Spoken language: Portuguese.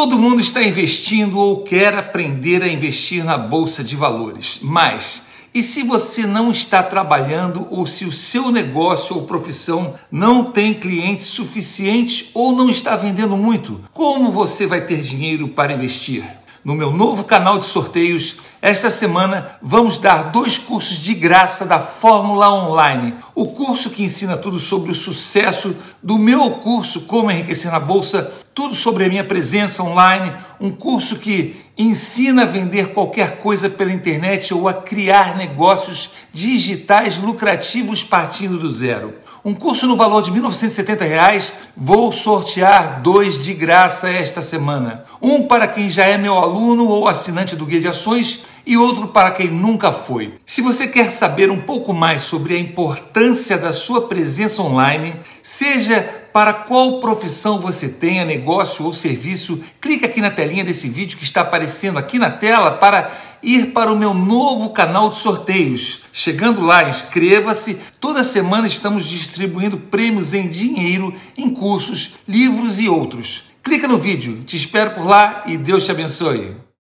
Todo mundo está investindo ou quer aprender a investir na bolsa de valores, mas e se você não está trabalhando ou se o seu negócio ou profissão não tem clientes suficientes ou não está vendendo muito, como você vai ter dinheiro para investir? no meu novo canal de sorteios. Esta semana vamos dar dois cursos de graça da Fórmula Online. O curso que ensina tudo sobre o sucesso do meu curso Como Enriquecer na Bolsa, tudo sobre a minha presença online, um curso que ensina a vender qualquer coisa pela internet ou a criar negócios digitais lucrativos partindo do zero. Um curso no valor de 1.970 reais, vou sortear dois de graça esta semana. Um para quem já é meu aluno ou assinante do Guia de Ações e outro para quem nunca foi. Se você quer saber um pouco mais sobre a importância da sua presença online, seja para qual profissão você tenha, negócio ou serviço, clique aqui na telinha desse vídeo que está aparecendo aqui na tela para ir para o meu novo canal de sorteios. Chegando lá, inscreva-se. Toda semana estamos distribuindo prêmios em dinheiro, em cursos, livros e outros. Clica no vídeo. Te espero por lá e Deus te abençoe.